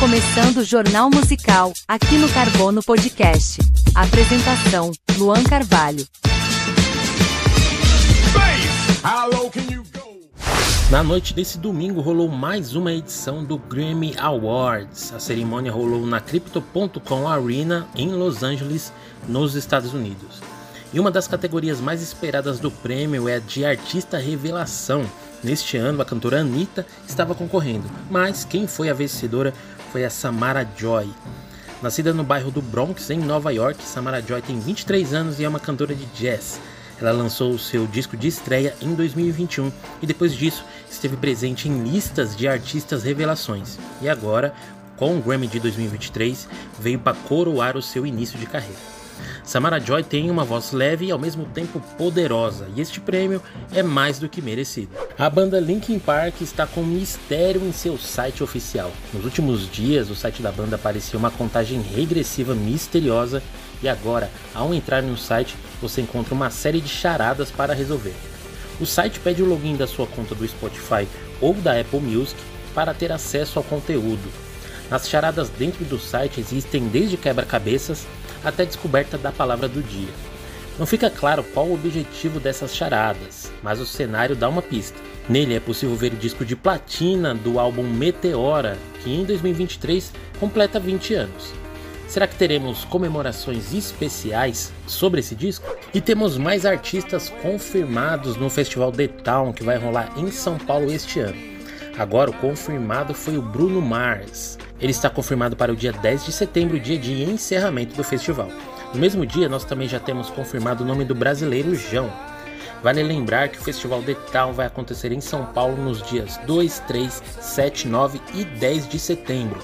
começando o Jornal Musical, aqui no Carbono Podcast. Apresentação: Luan Carvalho. Na noite desse domingo rolou mais uma edição do Grammy Awards. A cerimônia rolou na Crypto.com Arena em Los Angeles, nos Estados Unidos. E uma das categorias mais esperadas do prêmio é a de Artista Revelação. Neste ano, a cantora Anitta estava concorrendo, mas quem foi a vencedora foi a Samara Joy. Nascida no bairro do Bronx, em Nova York, Samara Joy tem 23 anos e é uma cantora de jazz. Ela lançou o seu disco de estreia em 2021 e depois disso esteve presente em listas de artistas revelações. E agora, com o Grammy de 2023, veio para coroar o seu início de carreira. Samara Joy tem uma voz leve e ao mesmo tempo poderosa, e este prêmio é mais do que merecido. A banda Linkin Park está com um mistério em seu site oficial. Nos últimos dias, o site da banda apareceu uma contagem regressiva misteriosa e agora, ao entrar no site, você encontra uma série de charadas para resolver. O site pede o login da sua conta do Spotify ou da Apple Music para ter acesso ao conteúdo. As charadas dentro do site existem desde quebra-cabeças até a descoberta da palavra do dia. Não fica claro qual o objetivo dessas charadas, mas o cenário dá uma pista. Nele é possível ver o disco de platina do álbum Meteora, que em 2023 completa 20 anos. Será que teremos comemorações especiais sobre esse disco? E temos mais artistas confirmados no Festival The Town que vai rolar em São Paulo este ano. Agora o confirmado foi o Bruno Mars. Ele está confirmado para o dia 10 de setembro, dia de encerramento do festival. No mesmo dia, nós também já temos confirmado o nome do brasileiro João. Vale lembrar que o Festival Town vai acontecer em São Paulo nos dias 2, 3, 7, 9 e 10 de setembro.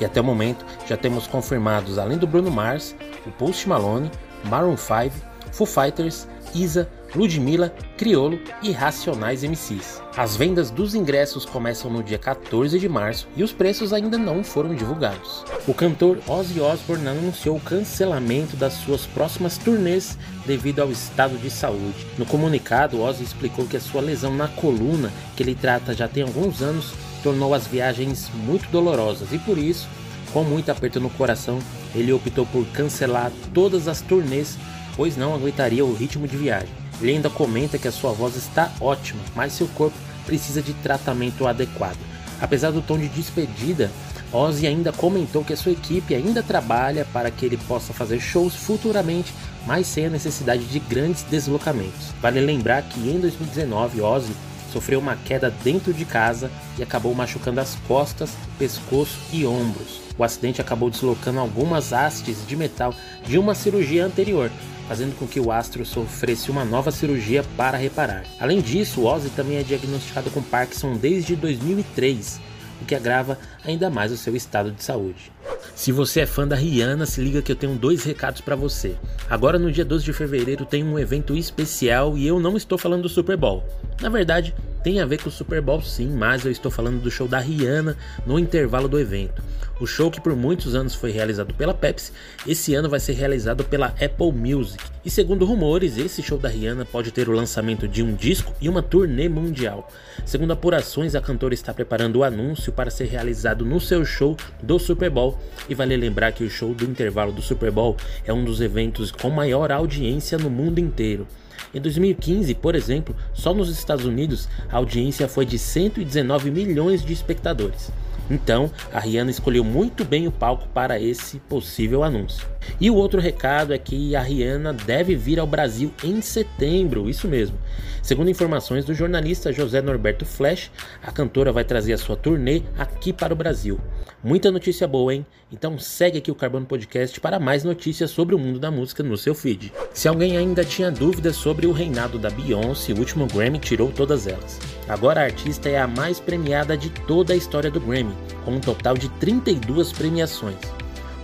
E até o momento já temos confirmados, além do Bruno Mars, o Post Malone, Maroon 5, Foo Fighters, Isa, Ludmilla, Criolo e Racionais MCs. As vendas dos ingressos começam no dia 14 de março e os preços ainda não foram divulgados. O cantor Ozzy Osbourne anunciou o cancelamento das suas próximas turnês devido ao estado de saúde. No comunicado, Ozzy explicou que a sua lesão na coluna, que ele trata já tem alguns anos, tornou as viagens muito dolorosas e por isso, com muito aperto no coração, ele optou por cancelar todas as turnês, pois não aguentaria o ritmo de viagem. Ele ainda comenta que a sua voz está ótima, mas seu corpo precisa de tratamento adequado. Apesar do tom de despedida, Ozzy ainda comentou que a sua equipe ainda trabalha para que ele possa fazer shows futuramente, mas sem a necessidade de grandes deslocamentos. Vale lembrar que em 2019 Ozzy sofreu uma queda dentro de casa e acabou machucando as costas, pescoço e ombros. O acidente acabou deslocando algumas hastes de metal de uma cirurgia anterior, fazendo com que o astro sofresse uma nova cirurgia para reparar. Além disso, Ozzy também é diagnosticado com Parkinson desde 2003, o que agrava ainda mais o seu estado de saúde. Se você é fã da Rihanna, se liga que eu tenho dois recados para você. Agora no dia 12 de fevereiro tem um evento especial e eu não estou falando do Super Bowl. Na verdade, tem a ver com o Super Bowl sim, mas eu estou falando do show da Rihanna no intervalo do evento. O show que por muitos anos foi realizado pela Pepsi, esse ano vai ser realizado pela Apple Music. E segundo rumores, esse show da Rihanna pode ter o lançamento de um disco e uma turnê mundial. Segundo apurações, a cantora está preparando o anúncio para ser realizado no seu show do Super Bowl. E vale lembrar que o show do intervalo do Super Bowl é um dos eventos com maior audiência no mundo inteiro. Em 2015, por exemplo, só nos Estados Unidos a audiência foi de 119 milhões de espectadores. Então, a Rihanna escolheu muito bem o palco para esse possível anúncio. E o outro recado é que a Rihanna deve vir ao Brasil em setembro, isso mesmo. Segundo informações do jornalista José Norberto Flash, a cantora vai trazer a sua turnê aqui para o Brasil. Muita notícia boa, hein? Então segue aqui o Carbono Podcast para mais notícias sobre o mundo da música no seu feed. Se alguém ainda tinha dúvidas sobre o reinado da Beyoncé, o último Grammy tirou todas elas. Agora a artista é a mais premiada de toda a história do Grammy, com um total de 32 premiações.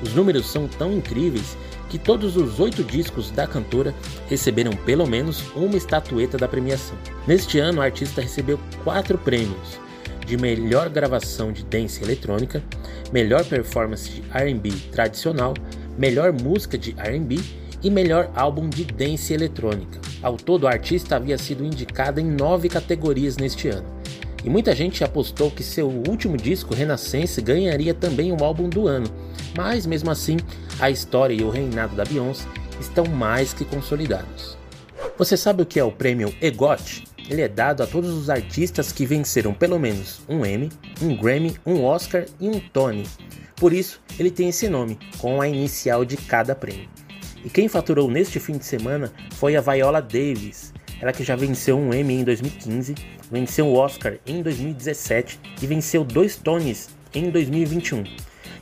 Os números são tão incríveis que todos os oito discos da cantora receberam pelo menos uma estatueta da premiação. Neste ano, a artista recebeu quatro prêmios: de melhor gravação de dance eletrônica, melhor performance de R&B tradicional, melhor música de R&B e melhor álbum de dance eletrônica. Ao todo, a artista havia sido indicada em nove categorias neste ano. E muita gente apostou que seu último disco, Renaissance, ganharia também o álbum do ano. Mas mesmo assim, a história e o reinado da Beyoncé estão mais que consolidados. Você sabe o que é o prêmio EGOT? Ele é dado a todos os artistas que venceram pelo menos um Emmy, um Grammy, um Oscar e um Tony. Por isso, ele tem esse nome, com a inicial de cada prêmio. E quem faturou neste fim de semana foi a Viola Davis, ela que já venceu um Emmy em 2015, venceu o Oscar em 2017 e venceu dois Tonys em 2021.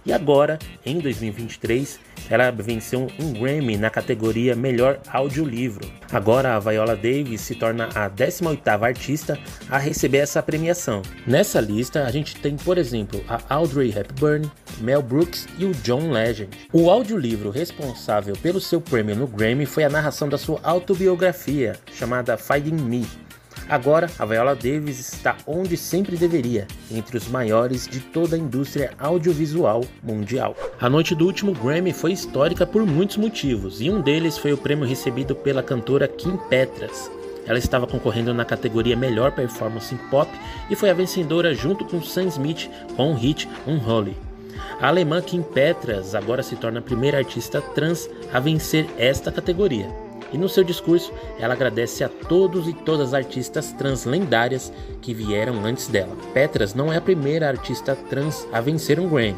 E agora, em 2023, ela venceu um Grammy na categoria Melhor Audiolivro. Agora a Viola Davis se torna a 18ª artista a receber essa premiação. Nessa lista a gente tem, por exemplo, a Audrey Hepburn, Mel Brooks e o John Legend. O audiolivro responsável pelo seu prêmio no Grammy foi a narração da sua autobiografia, chamada Finding Me, Agora, a Viola Davis está onde sempre deveria, entre os maiores de toda a indústria audiovisual mundial. A noite do último Grammy foi histórica por muitos motivos, e um deles foi o prêmio recebido pela cantora Kim Petras. Ela estava concorrendo na categoria Melhor Performance em Pop e foi a vencedora junto com Sam Smith com o hit Unholy. A alemã Kim Petras agora se torna a primeira artista trans a vencer esta categoria. E no seu discurso, ela agradece a todos e todas as artistas trans lendárias que vieram antes dela. Petras não é a primeira artista trans a vencer um Grammy.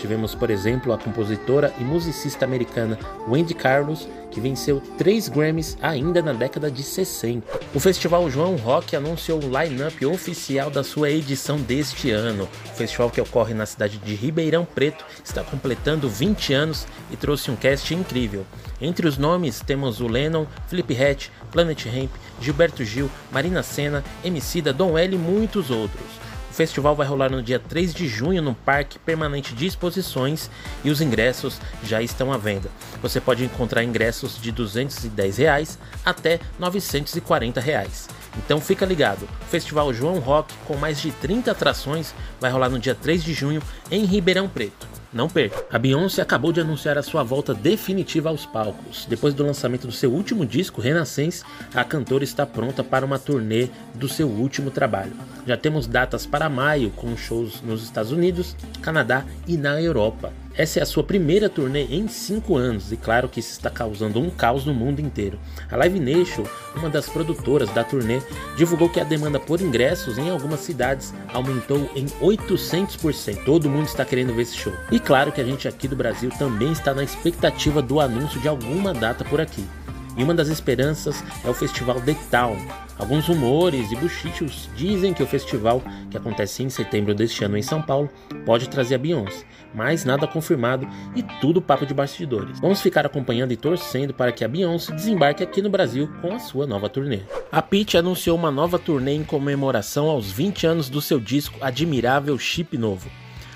Tivemos, por exemplo, a compositora e musicista americana Wendy Carlos, que venceu três Grammys ainda na década de 60. O Festival João Rock anunciou o line-up oficial da sua edição deste ano. O festival que ocorre na cidade de Ribeirão Preto está completando 20 anos e trouxe um cast incrível. Entre os nomes temos o Lennon, Felipe Hatch, Planet Hemp, Gilberto Gil, Marina Senna, Emicida, Dom L e muitos outros. O festival vai rolar no dia 3 de junho no Parque Permanente de Exposições e os ingressos já estão à venda. Você pode encontrar ingressos de 210 reais até 940 reais. Então fica ligado, o Festival João Rock, com mais de 30 atrações, vai rolar no dia 3 de junho em Ribeirão Preto. Não perca! A Beyoncé acabou de anunciar a sua volta definitiva aos palcos. Depois do lançamento do seu último disco, Renaissance, a cantora está pronta para uma turnê do seu último trabalho. Já temos datas para maio, com shows nos Estados Unidos, Canadá e na Europa. Essa é a sua primeira turnê em 5 anos e claro que isso está causando um caos no mundo inteiro. A Live Nation, uma das produtoras da turnê, divulgou que a demanda por ingressos em algumas cidades aumentou em 800%. Todo mundo está querendo ver esse show. E claro que a gente aqui do Brasil também está na expectativa do anúncio de alguma data por aqui. E uma das esperanças é o festival The Town, Alguns rumores e buchichos dizem que o festival, que acontece em setembro deste ano em São Paulo, pode trazer a Beyoncé, mas nada confirmado e tudo papo de bastidores. Vamos ficar acompanhando e torcendo para que a Beyoncé desembarque aqui no Brasil com a sua nova turnê. A Pitty anunciou uma nova turnê em comemoração aos 20 anos do seu disco Admirável Chip Novo.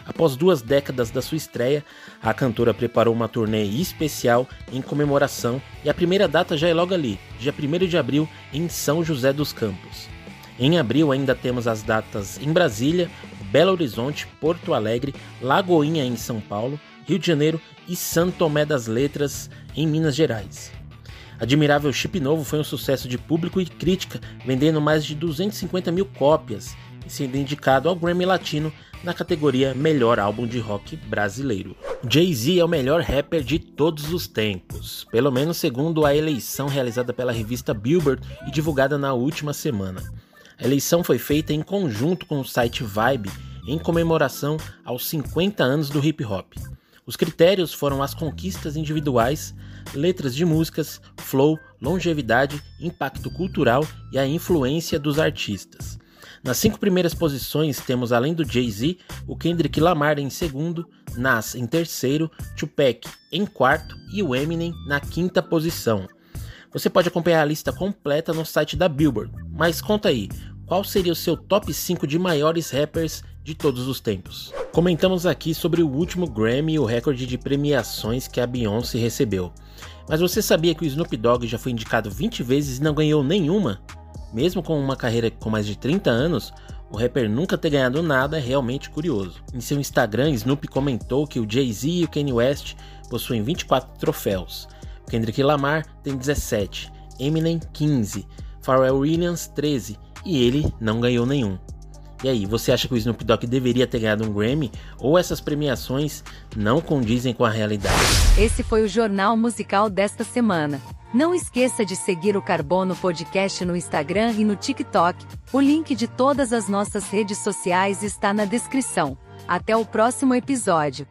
Após duas décadas da sua estreia, a cantora preparou uma turnê especial em comemoração e a primeira data já é logo ali, dia 1 de abril, em São José dos Campos. Em abril ainda temos as datas em Brasília, Belo Horizonte, Porto Alegre, Lagoinha em São Paulo, Rio de Janeiro e Santo Tomé das Letras em Minas Gerais. Admirável Chip Novo foi um sucesso de público e crítica, vendendo mais de 250 mil cópias sendo indicado ao Grammy Latino na categoria Melhor Álbum de Rock Brasileiro. Jay-Z é o melhor rapper de todos os tempos, pelo menos segundo a eleição realizada pela revista Billboard e divulgada na última semana. A eleição foi feita em conjunto com o site Vibe em comemoração aos 50 anos do hip hop. Os critérios foram as conquistas individuais, letras de músicas, flow, longevidade, impacto cultural e a influência dos artistas. Nas cinco primeiras posições temos, além do Jay-Z, o Kendrick Lamar em segundo, Nas em terceiro, Tupac em quarto e o Eminem na quinta posição. Você pode acompanhar a lista completa no site da Billboard, mas conta aí, qual seria o seu top 5 de maiores rappers de todos os tempos? Comentamos aqui sobre o último Grammy e o recorde de premiações que a Beyoncé recebeu. Mas você sabia que o Snoop Dogg já foi indicado 20 vezes e não ganhou nenhuma? Mesmo com uma carreira com mais de 30 anos, o rapper nunca ter ganhado nada é realmente curioso. Em seu Instagram, Snoop comentou que o Jay-Z e o Kanye West possuem 24 troféus. Kendrick Lamar tem 17, Eminem 15, Pharrell Williams 13 e ele não ganhou nenhum. E aí, você acha que o Snoop Dogg deveria ter ganhado um Grammy? Ou essas premiações não condizem com a realidade? Esse foi o Jornal Musical desta semana. Não esqueça de seguir o Carbono Podcast no Instagram e no TikTok. O link de todas as nossas redes sociais está na descrição. Até o próximo episódio.